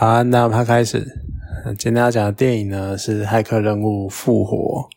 好，那我们开始。今天要讲的电影呢是《骇客任务：复活》。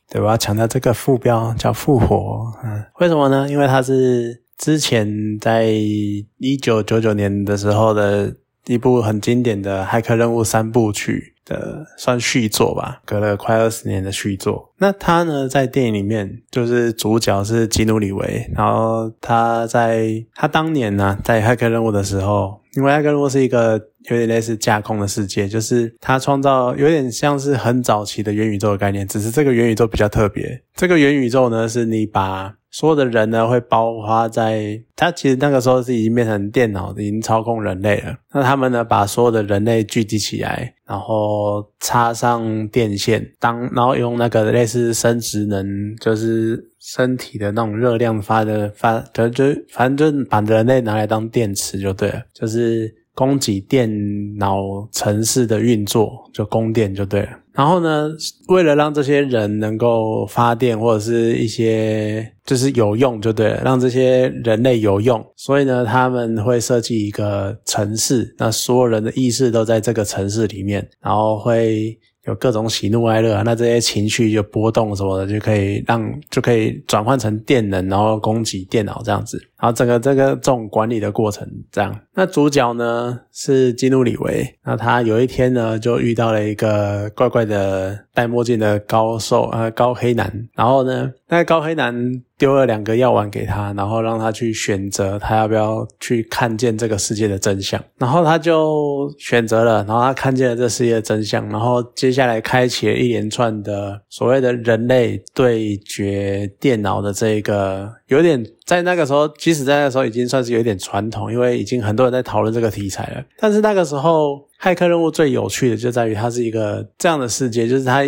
对，我要强调这个副标叫“复活”。嗯，为什么呢？因为它是之前在一九九九年的时候的一部很经典的《骇客任务》三部曲。的算续作吧，隔了快二十年的续作。那他呢，在电影里面就是主角是基努里维，然后他在他当年呢，在骇客任务的时候，因为骇客任务是一个有点类似架空的世界，就是它创造有点像是很早期的元宇宙的概念，只是这个元宇宙比较特别。这个元宇宙呢，是你把所有的人呢会包括在，它其实那个时候是已经变成电脑，已经操控人类了。那他们呢把所有的人类聚集起来，然后插上电线，当然后用那个类似生殖能，就是身体的那种热量发的发，就就反正就把人类拿来当电池就对了，就是供给电脑城市的运作，就供电就对了。然后呢，为了让这些人能够发电或者是一些就是有用就对了，让这些人类有用，所以呢，他们会设计一个城市，那所有人的意识都在这个城市里面，然后会。有各种喜怒哀乐，那这些情绪就波动什么的，就可以让就可以转换成电能，然后供给电脑这样子。然后整个这个这种管理的过程这样。那主角呢是基努里维，那他有一天呢就遇到了一个怪怪的戴墨镜的高瘦呃高黑男，然后呢那个高黑男丢了两个药丸给他，然后让他去选择他要不要去看见这个世界的真相。然后他就选择了，然后他看见了这世界的真相，然后接下来开启了一连串的所谓的人类对决电脑的这个，有点在那个时候，即使在那个时候已经算是有点传统，因为已经很多人在讨论这个题材了。但是那个时候，骇客任务最有趣的就在于它是一个这样的世界，就是它。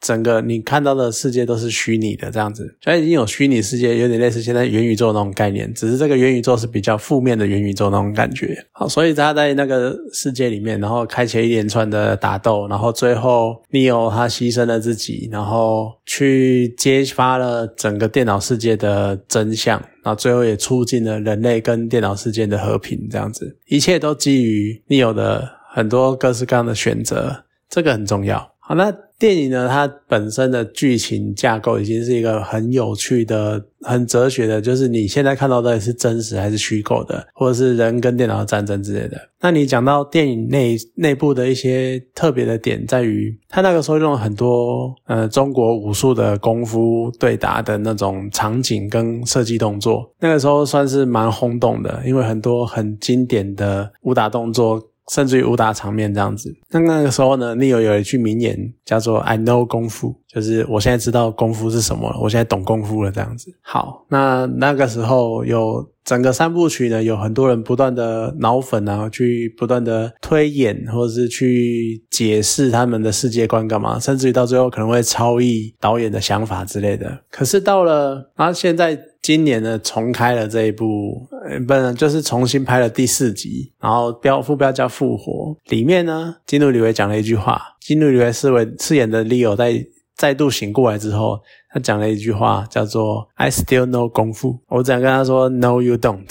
整个你看到的世界都是虚拟的，这样子，虽然已经有虚拟世界，有点类似现在元宇宙那种概念，只是这个元宇宙是比较负面的元宇宙那种感觉。好，所以他在那个世界里面，然后开启一连串的打斗，然后最后 Neo 他牺牲了自己，然后去揭发了整个电脑世界的真相，然后最后也促进了人类跟电脑世界的和平，这样子，一切都基于 Neo 的很多各式各样的选择，这个很重要。好，那电影呢？它本身的剧情架构已经是一个很有趣的、很哲学的，就是你现在看到的是真实还是虚构的，或者是人跟电脑的战争之类的。那你讲到电影内内部的一些特别的点，在于他那个时候用了很多呃中国武术的功夫对打的那种场景跟设计动作，那个时候算是蛮轰动的，因为很多很经典的武打动作。甚至于武打场面这样子，那那个时候呢，Neo 有一句名言叫做 “I know 功夫”，就是我现在知道功夫是什么了，我现在懂功夫了这样子。好，那那个时候有整个三部曲呢，有很多人不断的脑粉啊，去不断的推演或者是去解释他们的世界观干嘛，甚至于到最后可能会超译导演的想法之类的。可是到了啊现在。今年呢，重开了这一部，不能就是重新拍了第四集，然后标副标叫复活。里面呢，金努里维讲了一句话，金努里维饰为饰演的 Leo 在再度醒过来之后，他讲了一句话，叫做 “I still know 功夫”。我只想跟他说 “No, you don't”，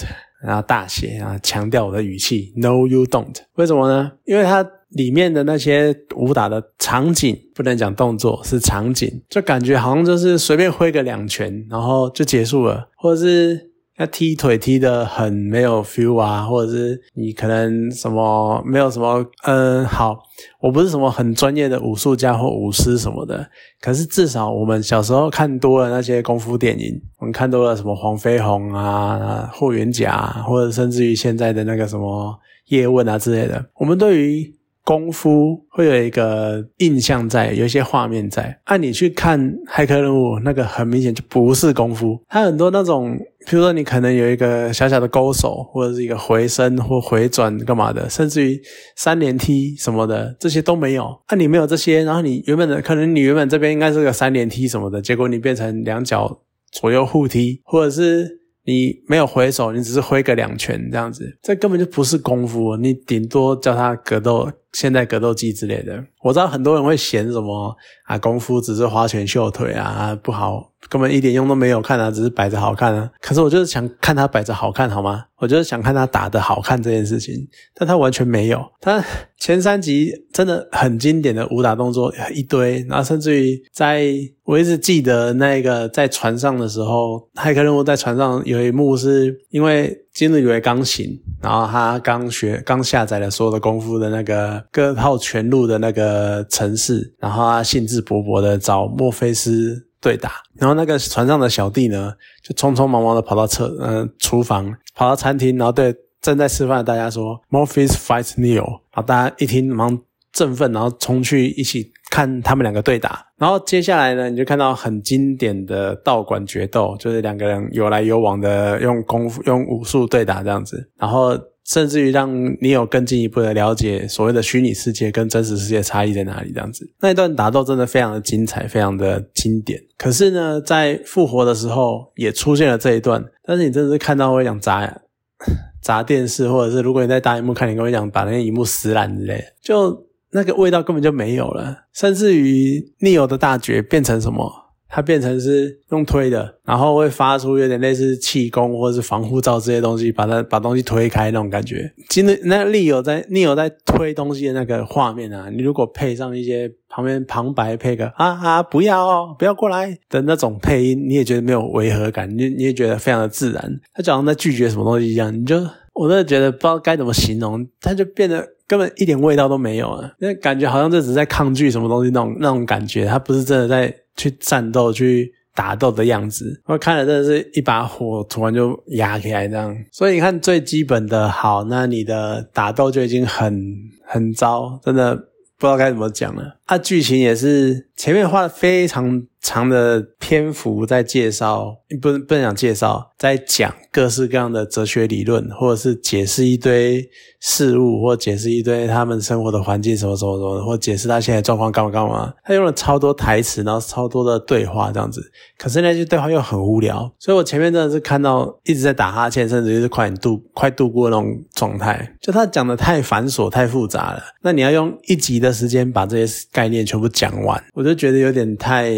然后大写啊，强调我的语气 “No, you don't”。为什么呢？因为他。里面的那些武打的场景，不能讲动作，是场景，就感觉好像就是随便挥个两拳，然后就结束了，或者是他踢腿踢的很没有 feel 啊，或者是你可能什么没有什么，嗯，好，我不是什么很专业的武术家或武师什么的，可是至少我们小时候看多了那些功夫电影，我们看多了什么黄飞鸿啊、霍元甲，或者甚至于现在的那个什么叶问啊之类的，我们对于功夫会有一个印象在，有一些画面在。按你去看《骇客任务》，那个很明显就不是功夫。它很多那种，比如说你可能有一个小小的勾手，或者是一个回身或回转干嘛的，甚至于三连踢什么的，这些都没有。那你没有这些，然后你原本的可能你原本这边应该是个三连踢什么的，结果你变成两脚左右互踢，或者是。你没有回手，你只是挥个两拳这样子，这根本就不是功夫。你顶多叫他格斗现代格斗技之类的。我知道很多人会嫌什么啊，功夫只是花拳绣腿啊，不好，根本一点用都没有，看啊，只是摆着好看啊。可是我就是想看他摆着好看，好吗？我就是想看他打的好看这件事情，但他完全没有。他前三集真的很经典的武打动作一堆，然后甚至于在我一直记得那个在船上的时候，骇客任务在船上有一幕是因为今日为刚醒，然后他刚学刚下载了所有的功夫的那个各套全录的那个城市，然后他兴致勃勃的找墨菲斯对打，然后那个船上的小弟呢，就匆匆忙忙的跑到厕呃厨房，跑到餐厅，然后对正在吃饭的大家说 m o r p h y s fight Neo，然后大家一听忙振奋，然后冲去一起看他们两个对打，然后接下来呢，你就看到很经典的道馆决斗，就是两个人有来有往的用功夫用武术对打这样子，然后。甚至于让你有更进一步的了解所谓的虚拟世界跟真实世界差异在哪里，这样子那一段打斗真的非常的精彩，非常的经典。可是呢，在复活的时候也出现了这一段，但是你真的是看到会想砸砸电视，或者是如果你在大荧幕看，你跟我讲把那个荧幕撕烂之类，就那个味道根本就没有了。甚至于逆游的大绝变成什么？它变成是用推的，然后会发出有点类似气功或者是防护罩这些东西，把它把东西推开那种感觉。真的，那利友在利友在推东西的那个画面啊，你如果配上一些旁边旁白配个啊啊不要哦不要过来的那种配音，你也觉得没有违和感，你你也觉得非常的自然。他就好像在拒绝什么东西一样，你就我真的觉得不知道该怎么形容，他就变得根本一点味道都没有啊，那感觉好像这只是在抗拒什么东西那种那种感觉，他不是真的在。去战斗、去打斗的样子，我看了真的是一把火突然就压起来这样。所以你看最基本的好，那你的打斗就已经很很糟，真的不知道该怎么讲了。啊，剧情也是前面花了非常。长的篇幅在介绍，不不能讲介绍，在讲各式各样的哲学理论，或者是解释一堆事物，或解释一堆他们生活的环境什么什么什么，或解释他现在状况干嘛干嘛。他用了超多台词，然后超多的对话这样子，可是那些对话又很无聊，所以我前面真的是看到一直在打哈欠，甚至就是快度快度过那种状态。就他讲的太繁琐、太复杂了，那你要用一集的时间把这些概念全部讲完，我我就觉得有点太。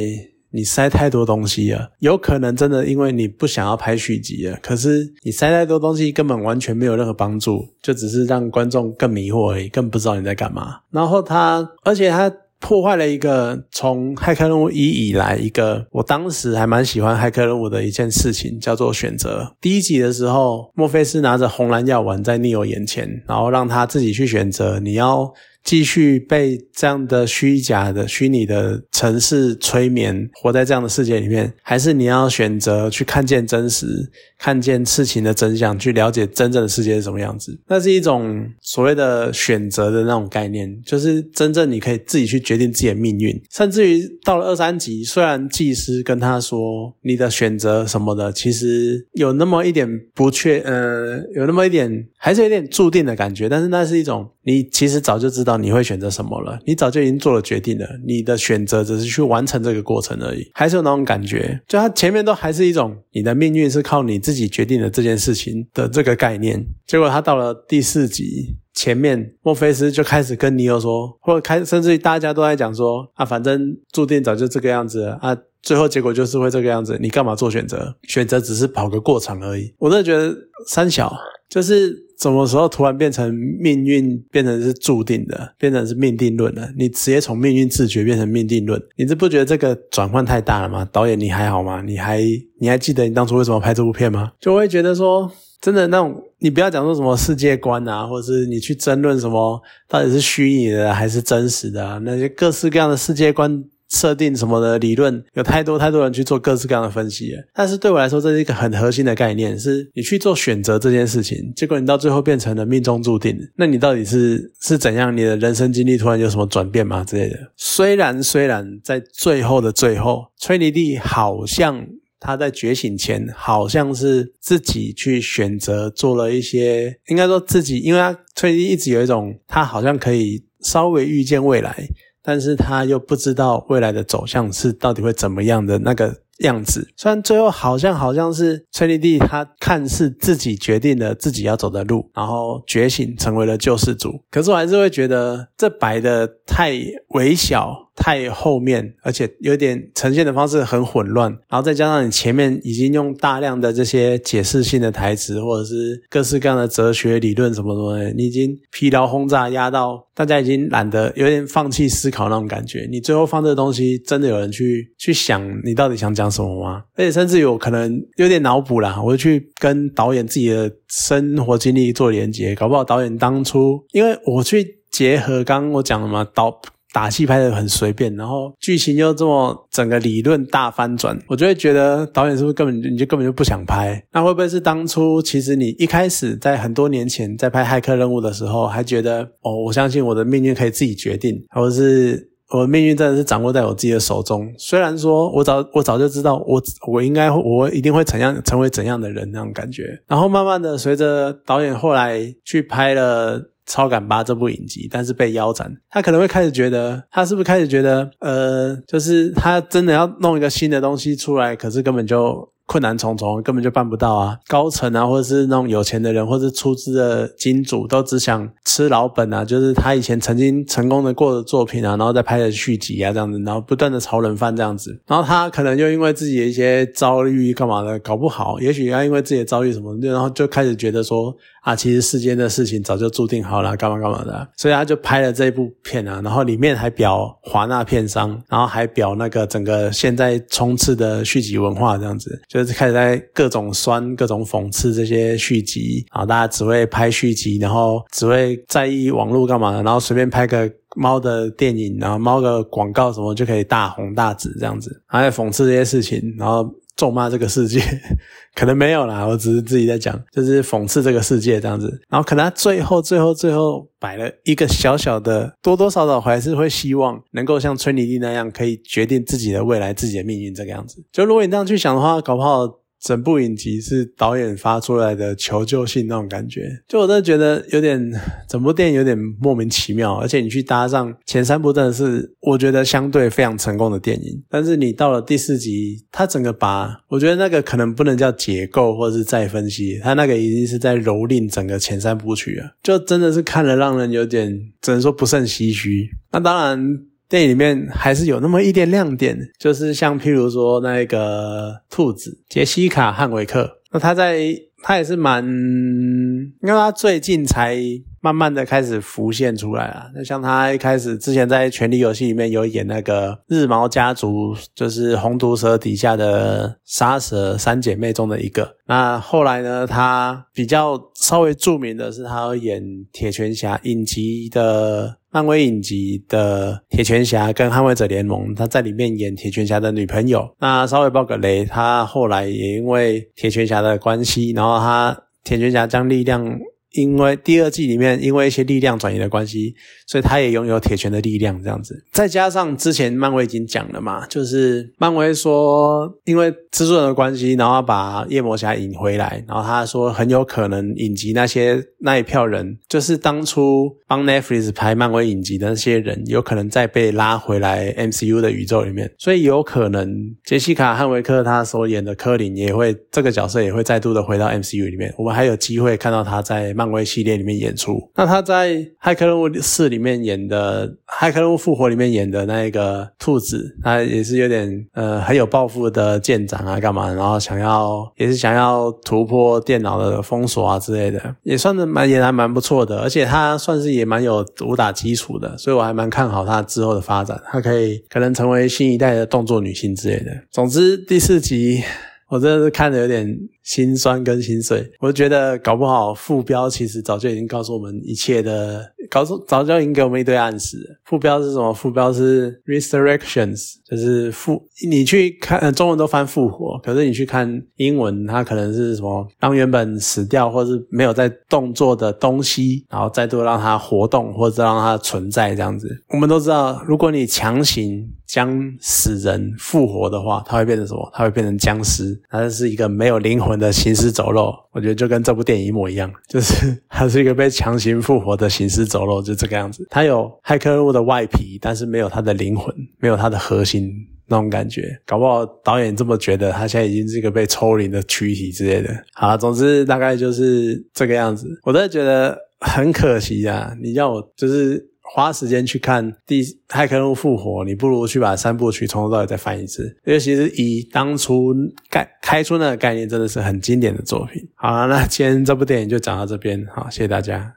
你塞太多东西了，有可能真的因为你不想要拍续集了。可是你塞太多东西，根本完全没有任何帮助，就只是让观众更迷惑而已，更不知道你在干嘛。然后他，而且他破坏了一个从《骇客任务一》以来一个我当时还蛮喜欢《骇客任务》的一件事情，叫做选择。第一集的时候，墨菲斯拿着红蓝药丸在 Neo 眼前，然后让他自己去选择，你要。继续被这样的虚假的虚拟的城市催眠，活在这样的世界里面，还是你要选择去看见真实，看见事情的真相，去了解真正的世界是什么样子？那是一种所谓的选择的那种概念，就是真正你可以自己去决定自己的命运。甚至于到了二三级，虽然祭司跟他说你的选择什么的，其实有那么一点不确，呃，有那么一点还是有点注定的感觉，但是那是一种你其实早就知道。你会选择什么了？你早就已经做了决定了，你的选择只是去完成这个过程而已，还是有那种感觉？就他前面都还是一种你的命运是靠你自己决定了这件事情的这个概念。结果他到了第四集前面，墨菲斯就开始跟尼欧说，或者开甚至于大家都在讲说啊，反正注定早就这个样子啊，最后结果就是会这个样子，你干嘛做选择？选择只是跑个过场而已。我真的觉得三小就是。什么时候突然变成命运变成是注定的，变成是命定论了？你直接从命运自觉变成命定论，你这不觉得这个转换太大了吗？导演你还好吗？你还你还记得你当初为什么拍这部片吗？就会觉得说，真的那种，你不要讲说什么世界观啊，或者是你去争论什么到底是虚拟的还是真实的，那些各式各样的世界观。设定什么的理论有太多太多人去做各式各样的分析了，但是对我来说这是一个很核心的概念，是你去做选择这件事情，结果你到最后变成了命中注定，那你到底是是怎样？你的人生经历突然有什么转变吗之类的？虽然虽然在最后的最后，崔尼蒂好像他在觉醒前好像是自己去选择做了一些，应该说自己，因为他崔尼蒂一直有一种他好像可以稍微预见未来。但是他又不知道未来的走向是到底会怎么样的那个样子。虽然最后好像好像是崔丽蒂她看似自己决定了自己要走的路，然后觉醒成为了救世主，可是我还是会觉得这摆的太微小。太后面，而且有点呈现的方式很混乱，然后再加上你前面已经用大量的这些解释性的台词，或者是各式各样的哲学理论什么什么的，你已经疲劳轰炸压到大家已经懒得有点放弃思考那种感觉。你最后放这个东西，真的有人去去想你到底想讲什么吗？而且甚至有可能有点脑补啦，我就去跟导演自己的生活经历做连接，搞不好导演当初因为我去结合刚刚我讲了嘛导。打戏拍的很随便，然后剧情又这么整个理论大翻转，我就会觉得导演是不是根本你就根本就不想拍？那会不会是当初其实你一开始在很多年前在拍骇客任务的时候，还觉得哦，我相信我的命运可以自己决定，或者是我的命运真的是掌握在我自己的手中？虽然说我早我早就知道我我应该我一定会怎样成为怎样的人那种感觉，然后慢慢的随着导演后来去拍了。超感八这部影集，但是被腰斩，他可能会开始觉得，他是不是开始觉得，呃，就是他真的要弄一个新的东西出来，可是根本就。困难重重，根本就办不到啊！高层啊，或者是那种有钱的人，或者是出资的金主，都只想吃老本啊，就是他以前曾经成功的过的作品啊，然后再拍的续集啊，这样子，然后不断的炒冷饭这样子，然后他可能就因为自己的一些遭遇干嘛的，搞不好，也许他因为自己的遭遇什么，然后就开始觉得说啊，其实世间的事情早就注定好了，干嘛干嘛的，所以他就拍了这一部片啊，然后里面还表华纳片商，然后还表那个整个现在冲刺的续集文化这样子，就。就是开始在各种酸、各种讽刺这些续集啊，大家只会拍续集，然后只会在意网络干嘛的，然后随便拍个猫的电影，然后猫的广告什么就可以大红大紫这样子，还在讽刺这些事情，然后。咒骂这个世界，可能没有啦，我只是自己在讲，就是讽刺这个世界这样子。然后可能他最后、最后、最后摆了一个小小的，多多少少还是会希望能够像崔妮蒂那样，可以决定自己的未来、自己的命运这个样子。就如果你这样去想的话，搞不好。整部影集是导演发出来的求救信那种感觉，就我真的觉得有点，整部电影有点莫名其妙。而且你去搭上前三部，真的是我觉得相对非常成功的电影。但是你到了第四集，它整个把我觉得那个可能不能叫解构或者是再分析，它那个已经是在蹂躏整个前三部曲了，就真的是看了让人有点只能说不胜唏嘘。那当然。电影里面还是有那么一点亮点，就是像譬如说那个兔子杰西卡·汉维克，那他在他也是蛮，因为他最近才慢慢的开始浮现出来啊。那像他一开始之前在《权力游戏》里面有演那个日毛家族，就是红毒蛇底下的杀蛇三姐妹中的一个。那后来呢，他比较稍微著名的是他演铁拳侠影集的。漫威影集的铁拳侠跟捍卫者联盟，他在里面演铁拳侠的女朋友。那稍微爆个雷，他后来也因为铁拳侠的关系，然后他铁拳侠将力量。因为第二季里面，因为一些力量转移的关系，所以他也拥有铁拳的力量这样子。再加上之前漫威已经讲了嘛，就是漫威说，因为蜘蛛人的关系，然后把夜魔侠引回来，然后他说很有可能引集那些那一票人，就是当初帮 Netflix 拍漫威影集的那些人，有可能再被拉回来 MCU 的宇宙里面，所以有可能杰西卡·汉维克他所演的柯林也会这个角色也会再度的回到 MCU 里面，我们还有机会看到他在。漫威系列里面演出，那他在《骇客任务四》里面演的《骇客任务复活》里面演的那个兔子，他也是有点呃很有抱负的舰长啊，干嘛？然后想要也是想要突破电脑的封锁啊之类的，也算是蛮也还蛮不错的，而且他算是也蛮有武打基础的，所以我还蛮看好他之后的发展，他可以可能成为新一代的动作女性之类的。总之第四集。我真的是看着有点心酸跟心碎，我觉得搞不好副标其实早就已经告诉我们一切的，告诉早就已经给我们一堆暗示。副标是什么？副标是 resurrections，就是复。你去看中文都翻复活，可是你去看英文，它可能是什么？让原本死掉或是没有在动作的东西，然后再度让它活动，或者让它存在这样子。我们都知道，如果你强行将死人复活的话，它会变成什么？它会变成僵尸。它是一个没有灵魂的行尸走肉，我觉得就跟这部电影一模一样，就是 它是一个被强行复活的行尸走肉，就这个样子。它有骇客任务的外皮，但是没有它的灵魂，没有它的核心。那种感觉。搞不好导演这么觉得，他现在已经是一个被抽离的躯体之类的。好，总之大概就是这个样子。我真的觉得很可惜啊！你要我就是花时间去看《第骇客任务复活》，你不如去把三部曲从头到尾再翻一次。因为其实以当初概开出那个概念，真的是很经典的作品。好了，那今天这部电影就讲到这边，好，谢谢大家。